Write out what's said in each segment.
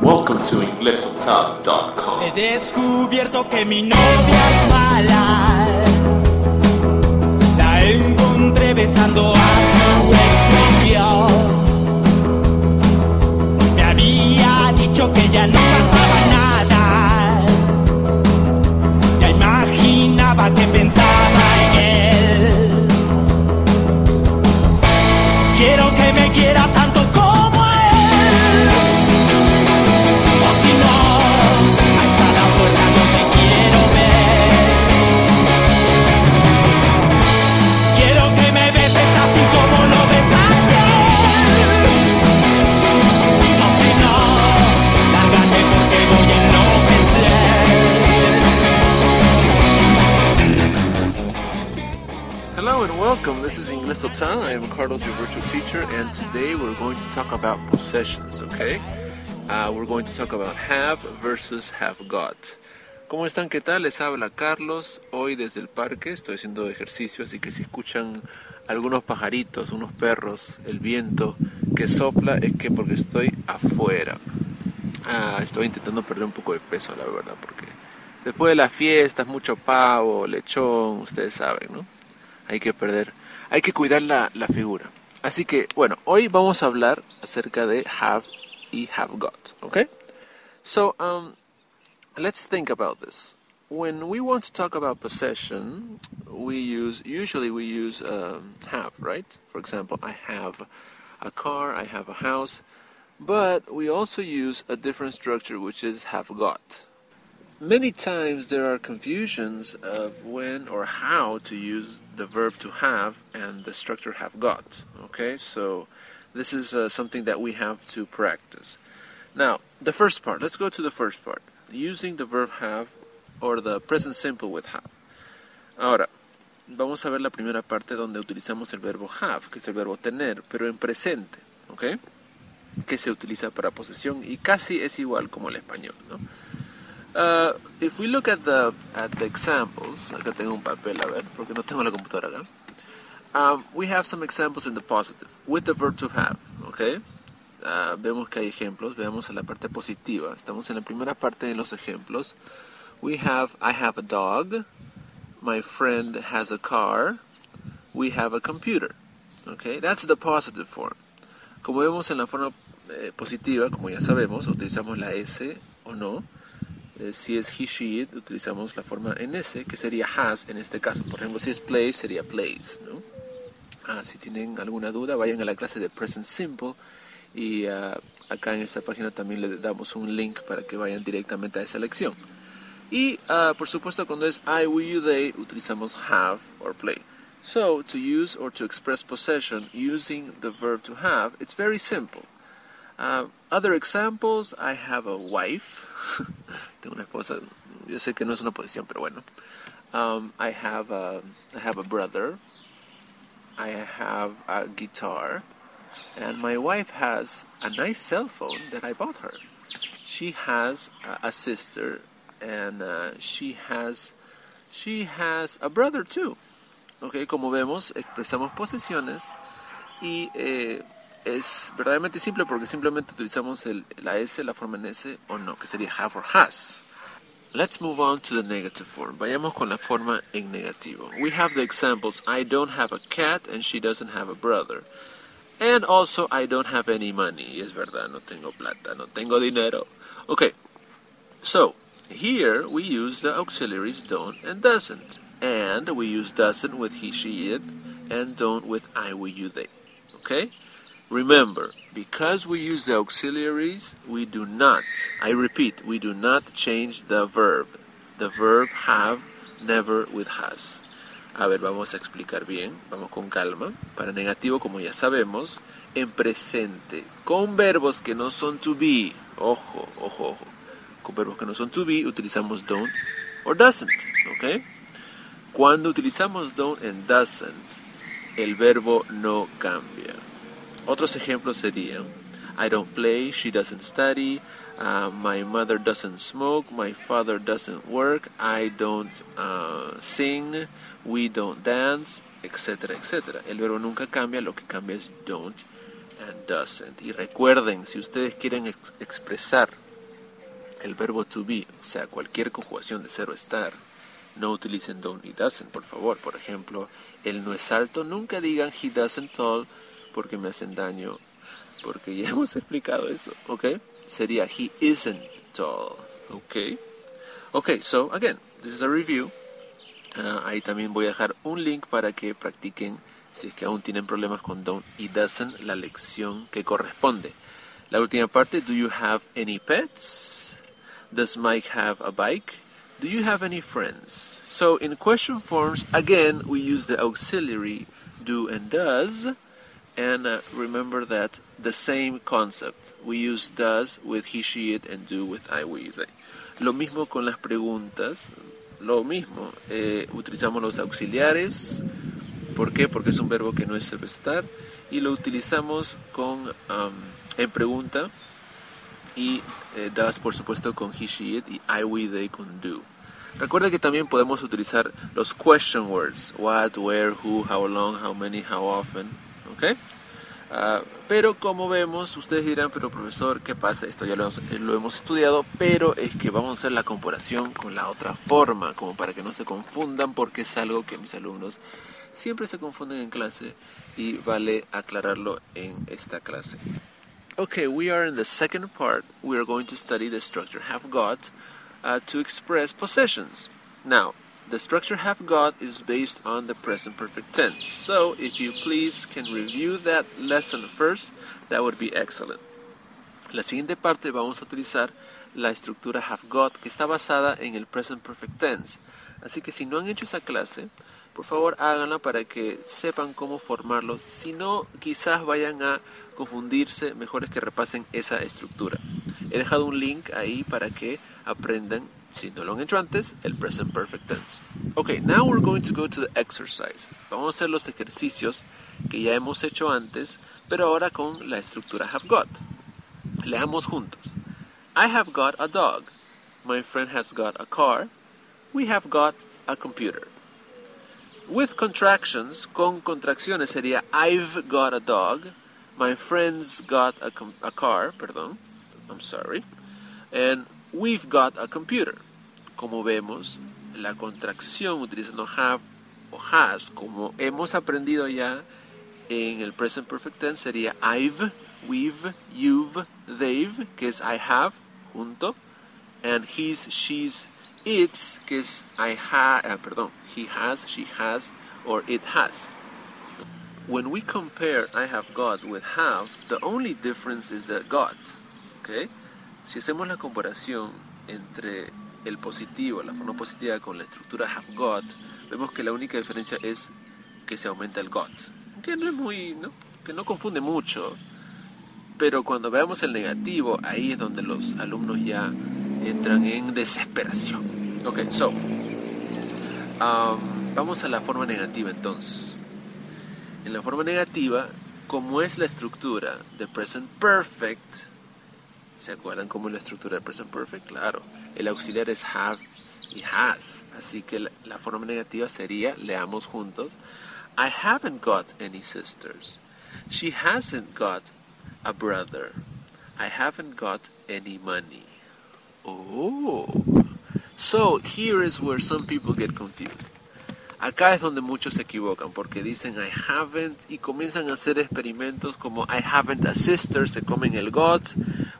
Welcome to inglesotop.com. He descubierto que mi novia es mala. Welcome. This is Inglés Total. I am Carlos, your virtual teacher, and today we're going to talk about possessions, okay? Uh, we're going to talk about have versus have got. ¿Cómo están? ¿Qué tal? Les habla Carlos. Hoy desde el parque estoy haciendo ejercicio, así que si escuchan algunos pajaritos, unos perros, el viento que sopla, es que porque estoy afuera. Ah, estoy intentando perder un poco de peso, la verdad, porque después de las fiestas, mucho pavo, lechón, ustedes saben, ¿no? Hay que perder, hay que cuidar la, la figura. Así que, bueno, hoy vamos a hablar acerca de have y have got, okay? So, um, let's think about this. When we want to talk about possession, we use usually we use um, have, right? For example, I have a car, I have a house, but we also use a different structure, which is have got. Many times there are confusions of when or how to use the verb to have and the structure have got. Okay, so this is uh, something that we have to practice. Now, the first part, let's go to the first part. Using the verb have or the present simple with have. Ahora, vamos a ver la primera parte donde utilizamos el verbo have, que es el verbo tener, pero en presente, ¿ok? Que se utiliza para posesión y casi es igual como el español, ¿no? Uh, if we look at the at the examples, acá tengo un papel, a ver, porque no tengo la computadora acá. Um, we have some examples in the positive with the verb to have, okay? Uh, vemos que hay ejemplos, veamos en la parte positiva. Estamos en la primera parte de los ejemplos. We have I have a dog, my friend has a car, we have a computer. Okay, that's the positive form. Como vemos en la forma eh, positiva, como ya sabemos, utilizamos la S o no. Eh, si es he, she, it, utilizamos la forma en S, que sería has en este caso. Por ejemplo, si es plays, sería plays. ¿no? Ah, si tienen alguna duda, vayan a la clase de Present Simple y uh, acá en esta página también le damos un link para que vayan directamente a esa lección. Y uh, por supuesto cuando es I, we, you, they, utilizamos have or play. So, to use or to express possession using the verb to have, it's very simple. Uh, other examples, I have a wife. Tengo una esposa. Yo sé que no es una posición, pero bueno. Um, I have a, I have a brother. I have a guitar. And my wife has a nice cell phone that I bought her. She has a, a sister, and uh, she has she has a brother too. Okay, como vemos, expresamos posesiones y eh, es verdaderamente simple porque simplemente utilizamos el, la S, la forma en S o no, que sería have or has. Let's move on to the negative form. Vayamos con la forma en negativo. We have the examples I don't have a cat and she doesn't have a brother. And also I don't have any money. Es verdad, no tengo plata, no tengo dinero. Okay, so here we use the auxiliaries don't and doesn't. And we use doesn't with he, she, it, and don't with I, we, you, they. Okay? Remember, because we use the auxiliaries, we do not, I repeat, we do not change the verb. The verb have never with has. A ver, vamos a explicar bien, vamos con calma. Para negativo, como ya sabemos, en presente, con verbos que no son to be, ojo, ojo, ojo, con verbos que no son to be, utilizamos don't or doesn't, ¿ok? Cuando utilizamos don't and doesn't, el verbo no cambia. Otros ejemplos serían, I don't play, she doesn't study, uh, my mother doesn't smoke, my father doesn't work, I don't uh, sing, we don't dance, etcétera, etcétera. El verbo nunca cambia, lo que cambia es don't and doesn't. Y recuerden, si ustedes quieren ex expresar el verbo to be, o sea, cualquier conjugación de ser o estar, no utilicen don't y doesn't, por favor. Por ejemplo, él no es alto, nunca digan he doesn't tall porque me hacen daño, porque ya hemos explicado eso, ¿ok? Sería he isn't tall, ¿ok? Ok, so again, this is a review. Uh, ahí también voy a dejar un link para que practiquen, si es que aún tienen problemas con don't y doesn't, la lección que corresponde. La última parte, do you have any pets? Does Mike have a bike? Do you have any friends? So in question forms, again, we use the auxiliary do and does. And uh, remember that the same concept. We use does with he, she, it, and do with I, we, they. Lo mismo con las preguntas. Lo mismo. Eh, utilizamos los auxiliares. ¿Por qué? Porque es un verbo que no es estar. Y lo utilizamos con um, en pregunta y eh, does por supuesto con he, she, it y I, we, they con do. Recuerda que también podemos utilizar los question words, what, where, who, how long, how many, how often, Uh, pero como vemos, ustedes dirán, pero profesor, ¿qué pasa? Esto ya lo, lo, hemos estudiado, pero es que vamos a hacer la comparación con la otra forma, como para que no se confundan, porque es algo que mis alumnos siempre se confunden en clase y vale aclararlo en esta clase. Okay, we are in the second part. We are going to study the structure have got uh, to express possessions. Now, the structure have got is based on the present perfect tense. So, if you please can review that lesson first, that would be excellent. La siguiente parte vamos a utilizar la estructura have got que está basada en el present perfect tense. Así que si no han hecho esa clase, por favor háganla para que sepan cómo formarlos. Si no, quizás vayan a confundirse, mejor es que repasen esa estructura. He dejado un link ahí para que aprendan, si no lo han hecho antes, el present perfect tense. Ok, now we're going to go to the exercises. Vamos a hacer los ejercicios que ya hemos hecho antes, pero ahora con la estructura have got. Leamos juntos. I have got a dog. My friend has got a car. We have got a computer. With contractions, con contracciones sería I've got a dog. My friend's got a, a car, perdón, I'm sorry, and we've got a computer. Como vemos, la contracción utilizando have o has, como hemos aprendido ya en el present perfect tense, sería I've, we've, you've, they've, que es I have, junto, and he's, she's, it's, que es I ha, uh, perdón, he has, she has, or it has. When we compare I have got with have, the only difference is the got. ¿okay? Si hacemos la comparación entre el positivo, la forma positiva con la estructura have got, vemos que la única diferencia es que se aumenta el got. Que no es muy, que no confunde mucho. Pero cuando veamos el negativo, ahí es donde los alumnos ya entran en desesperación. Ok, so, um, vamos a la forma negativa entonces. En la forma negativa, como es la estructura de present perfect, ¿se acuerdan cómo la estructura de present perfect? Claro, el auxiliar es have y has, así que la, la forma negativa sería, leamos juntos, I haven't got any sisters. She hasn't got a brother. I haven't got any money. Oh. So here is where some people get confused. Acá es donde muchos se equivocan porque dicen I haven't y comienzan a hacer experimentos como I haven't a sister, se comen el got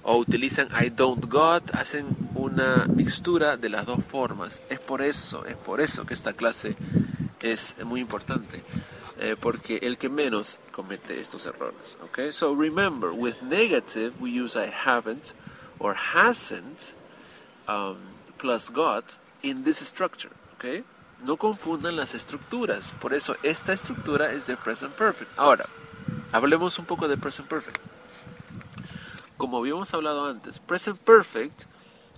o utilizan I don't got, hacen una mixtura de las dos formas. Es por eso, es por eso que esta clase es muy importante. Eh, porque el que menos comete estos errores. Okay? So remember, with negative we use I haven't or hasn't um, plus got in this structure. Okay? no confundan las estructuras. Por eso esta estructura es de present perfect. Ahora, hablemos un poco de present perfect. Como habíamos hablado antes, present perfect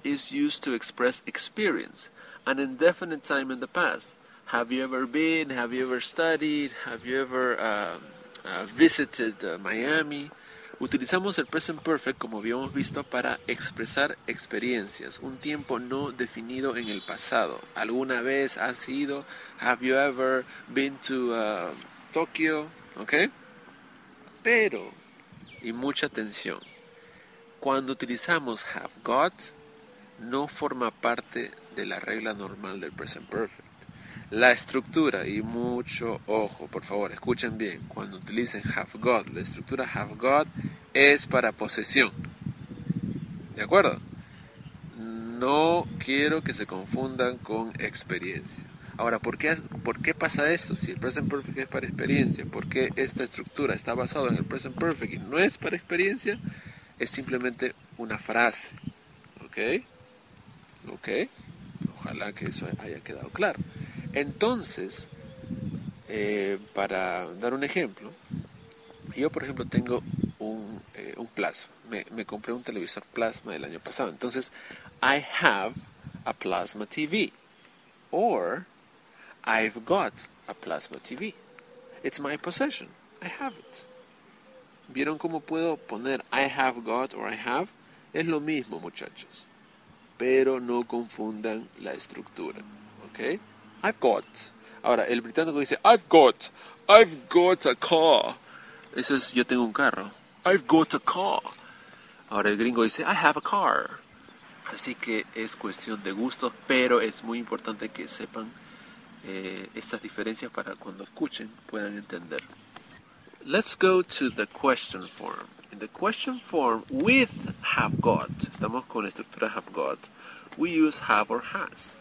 is used to express experience, an indefinite time in the past. Have you ever been? Have you ever studied? Have you ever uh, uh, visited uh, Miami? Utilizamos el present perfect como habíamos visto para expresar experiencias, un tiempo no definido en el pasado. ¿Alguna vez has ido? Have you ever been to uh, Tokyo? ¿Ok? Pero, y mucha atención, cuando utilizamos have got, no forma parte de la regla normal del present perfect. La estructura, y mucho ojo, por favor, escuchen bien, cuando utilicen have got, la estructura have got es para posesión. ¿De acuerdo? No quiero que se confundan con experiencia. Ahora, ¿por qué, ¿por qué pasa esto? Si el present perfect es para experiencia, ¿por qué esta estructura está basada en el present perfect y no es para experiencia? Es simplemente una frase. ¿Ok? ¿Ok? Ojalá que eso haya quedado claro. Entonces, eh, para dar un ejemplo, yo por ejemplo tengo un, eh, un plasma, me, me, compré un televisor plasma el año pasado, entonces I have a plasma TV, or I've got a plasma TV. It's my possession, I have it. ¿Vieron cómo puedo poner I have got or I have? Es lo mismo muchachos, pero no confundan la estructura, ¿ok? I've got. Ahora, el británico dice, I've got, I've got a car. Eso es, yo tengo un carro. I've got a car. Ahora el gringo dice, I have a car. Así que es cuestión de gustos, pero es muy importante que sepan eh, estas diferencias para cuando escuchen puedan entender. Let's go to the question form. In the question form with have got, estamos con estructura have got, we use have or has.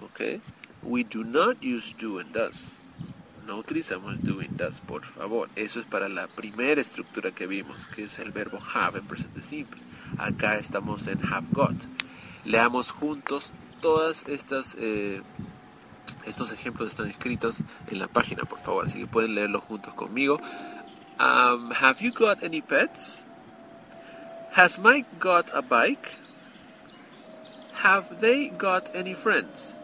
Okay? We do not use do and does. No utilizamos do and does, por favor. Eso es para la primera estructura que vimos, que es el verbo have en presente simple. Acá estamos en have got. Leamos juntos todas estas eh, estos ejemplos están escritos en la página, por favor, así que pueden leerlos juntos conmigo. Um, have you got any pets? Has Mike got a bike? Have they got any friends?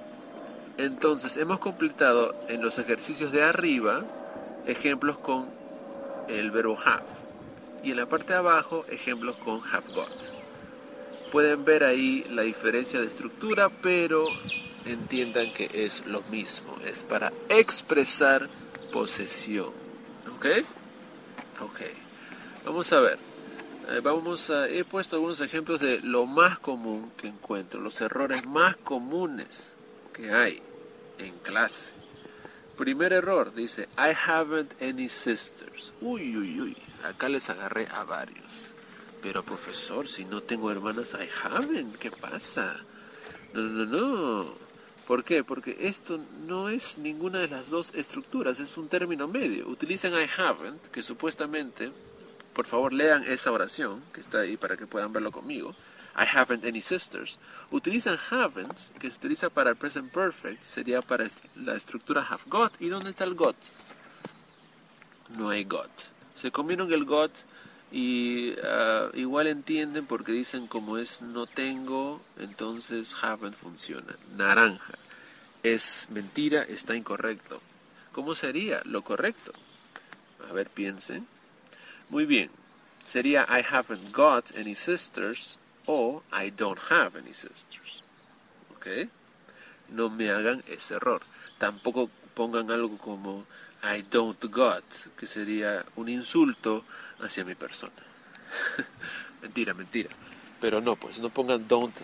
Entonces hemos completado en los ejercicios de arriba ejemplos con el verbo have y en la parte de abajo ejemplos con have got. Pueden ver ahí la diferencia de estructura, pero entiendan que es lo mismo, es para expresar posesión. ¿Ok? Ok. Vamos a ver. Eh, vamos a, he puesto algunos ejemplos de lo más común que encuentro, los errores más comunes que hay en clase. Primer error, dice, I haven't any sisters. Uy, uy, uy, acá les agarré a varios. Pero profesor, si no tengo hermanas, I haven't. ¿Qué pasa? No, no, no. ¿Por qué? Porque esto no es ninguna de las dos estructuras, es un término medio. Utilizan I haven't, que supuestamente, por favor lean esa oración que está ahí para que puedan verlo conmigo. I haven't any sisters. Utilizan haven't, que se utiliza para el present perfect, sería para la estructura have got. ¿Y dónde está el got? No hay got. Se comieron el got y uh, igual entienden porque dicen como es no tengo, entonces haven't funciona. Naranja. Es mentira, está incorrecto. ¿Cómo sería lo correcto? A ver, piensen. Muy bien. Sería I haven't got any sisters o I don't have any sisters. ¿Ok? No me hagan ese error. Tampoco pongan algo como I don't got, que sería un insulto hacia mi persona. mentira, mentira. Pero no, pues no pongan don't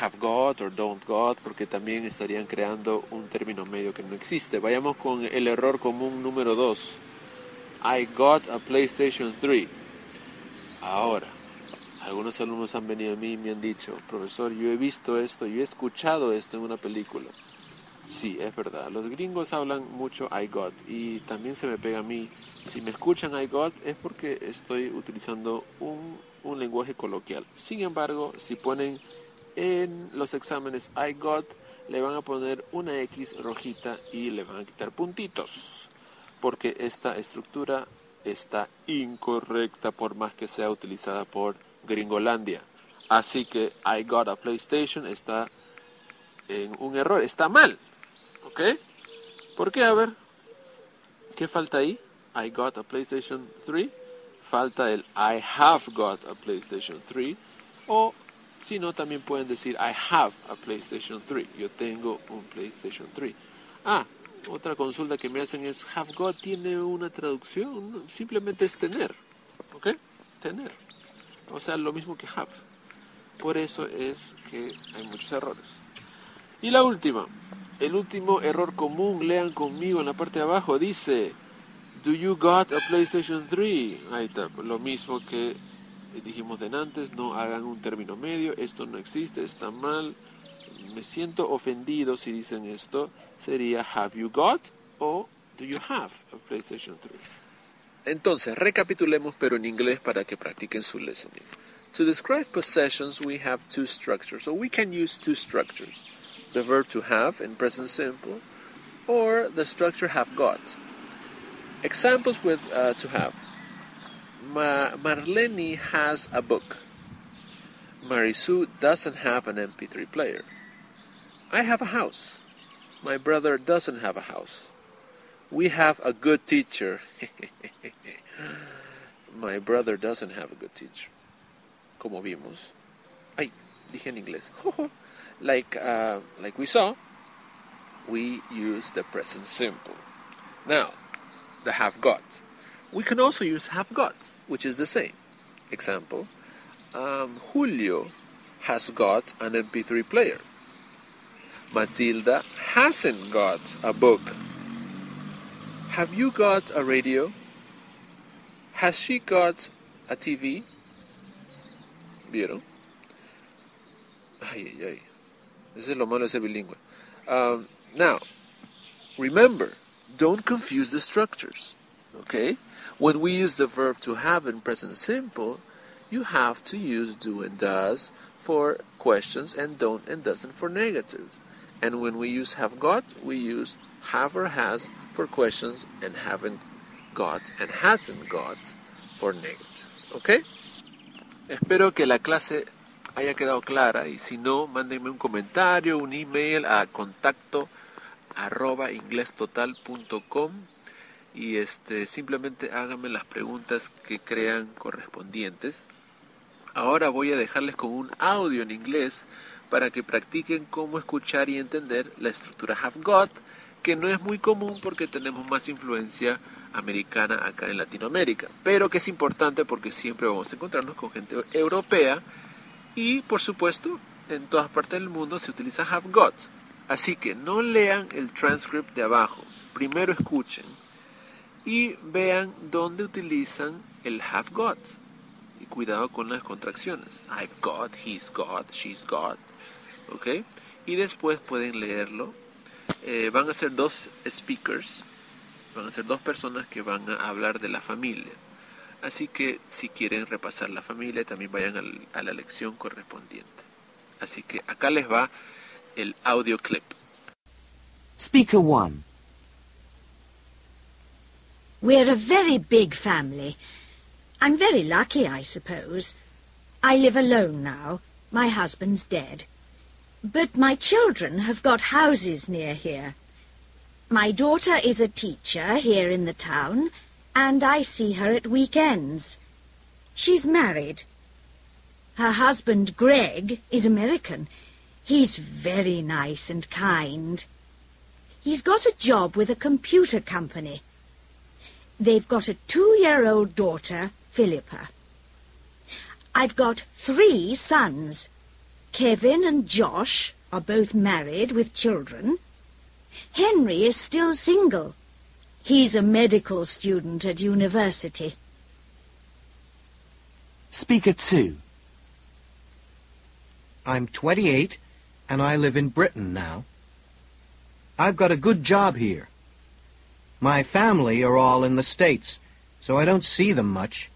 have got or don't got, porque también estarían creando un término medio que no existe. Vayamos con el error común número 2. I got a PlayStation 3. Ahora, algunos alumnos han venido a mí y me han dicho, profesor, yo he visto esto, yo he escuchado esto en una película. Sí, es verdad. Los gringos hablan mucho I got y también se me pega a mí. Si me escuchan I got es porque estoy utilizando un, un lenguaje coloquial. Sin embargo, si ponen en los exámenes I got, le van a poner una X rojita y le van a quitar puntitos. Porque esta estructura está incorrecta por más que sea utilizada por Gringolandia. Así que I got a PlayStation está en un error, está mal. ¿Ok? ¿Por qué? A ver, ¿qué falta ahí? I got a PlayStation 3. Falta el I have got a PlayStation 3. O si no, también pueden decir I have a PlayStation 3. Yo tengo un PlayStation 3. Ah, otra consulta que me hacen es have got tiene una traducción. Simplemente es tener. ¿Ok? Tener. O sea, lo mismo que have. Por eso es que hay muchos errores. Y la última. El último error común, lean conmigo en la parte de abajo, dice, Do you got a PlayStation 3? Ahí está, lo mismo que dijimos de antes, no hagan un término medio, esto no existe, está mal. Me siento ofendido si dicen esto. Sería Have you got o Do you have a PlayStation 3? Entonces, recapitulemos pero en inglés para que practiquen su listening. To describe possessions, we have two structures, so we can use two structures. The verb to have in present simple, or the structure have got. Examples with uh, to have. Ma- Marlene has a book. Marisu doesn't have an MP3 player. I have a house. My brother doesn't have a house. We have a good teacher. My brother doesn't have a good teacher. Como vimos. Ay, dije en inglés. like uh, like we saw, we use the present simple. Now, the have got. We can also use have got, which is the same. Example: um, Julio has got an MP3 player. Matilda hasn't got a book. Have you got a radio? Has she got a TV? ¿Vieron? Ay, ay, ay. Eso es lo malo de ser bilingüe. Um, now, remember, don't confuse the structures. Okay? When we use the verb to have in present simple, you have to use do and does for questions and don't and doesn't for negatives. And when we use have got, we use have or has for questions and haven't got and hasn't got for negatives. Okay? Espero que la clase haya quedado clara y si no, mándenme un comentario, un email a contacto arroba inglestotal.com y este, simplemente háganme las preguntas que crean correspondientes. Ahora voy a dejarles con un audio en inglés para que practiquen cómo escuchar y entender la estructura have got, que no es muy común porque tenemos más influencia americana acá en Latinoamérica, pero que es importante porque siempre vamos a encontrarnos con gente europea y por supuesto, en todas partes del mundo se utiliza have got. Así que no lean el transcript de abajo. Primero escuchen y vean dónde utilizan el have got. Y cuidado con las contracciones. I've got, he's got, she's got. ¿Ok? Y después pueden leerlo. Eh, van a ser dos speakers. Van a ser dos personas que van a hablar de la familia. Así que si quieren repasar la familia, también vayan al, a la lección correspondiente. Así que acá les va el audio clip. Speaker 1. We're a very big family. I'm very lucky, I suppose. I live alone now. My husband's dead. But my children have got houses near here. My daughter is a teacher here in the town, and I see her at weekends. She's married. Her husband, Greg, is American. He's very nice and kind. He's got a job with a computer company. They've got a two-year-old daughter, Philippa. I've got three sons. Kevin and Josh are both married with children. Henry is still single. He's a medical student at university. Speaker 2. I'm 28 and I live in Britain now. I've got a good job here. My family are all in the States, so I don't see them much.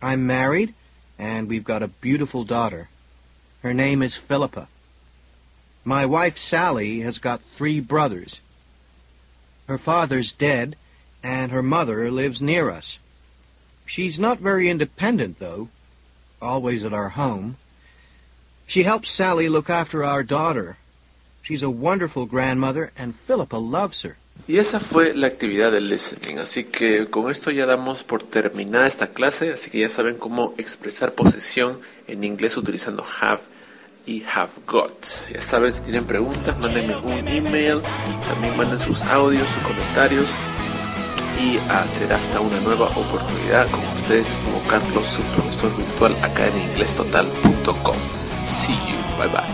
I'm married and we've got a beautiful daughter. Her name is Philippa. My wife Sally has got three brothers. Her father's dead, and her mother lives near us. She's not very independent, though, always at our home. She helps Sally look after our daughter. She's a wonderful grandmother, and Philippa loves her. Y esa fue la actividad del listening. Así que con esto ya damos por terminada esta clase. Así que ya saben cómo expresar posesión en inglés utilizando have y have got. Ya saben, si tienen preguntas, mándenme un email. También manden sus audios, sus comentarios. Y a será hasta una nueva oportunidad. Con ustedes estuvo Carlos, su profesor virtual acá en inglestotal.com. See you. Bye bye.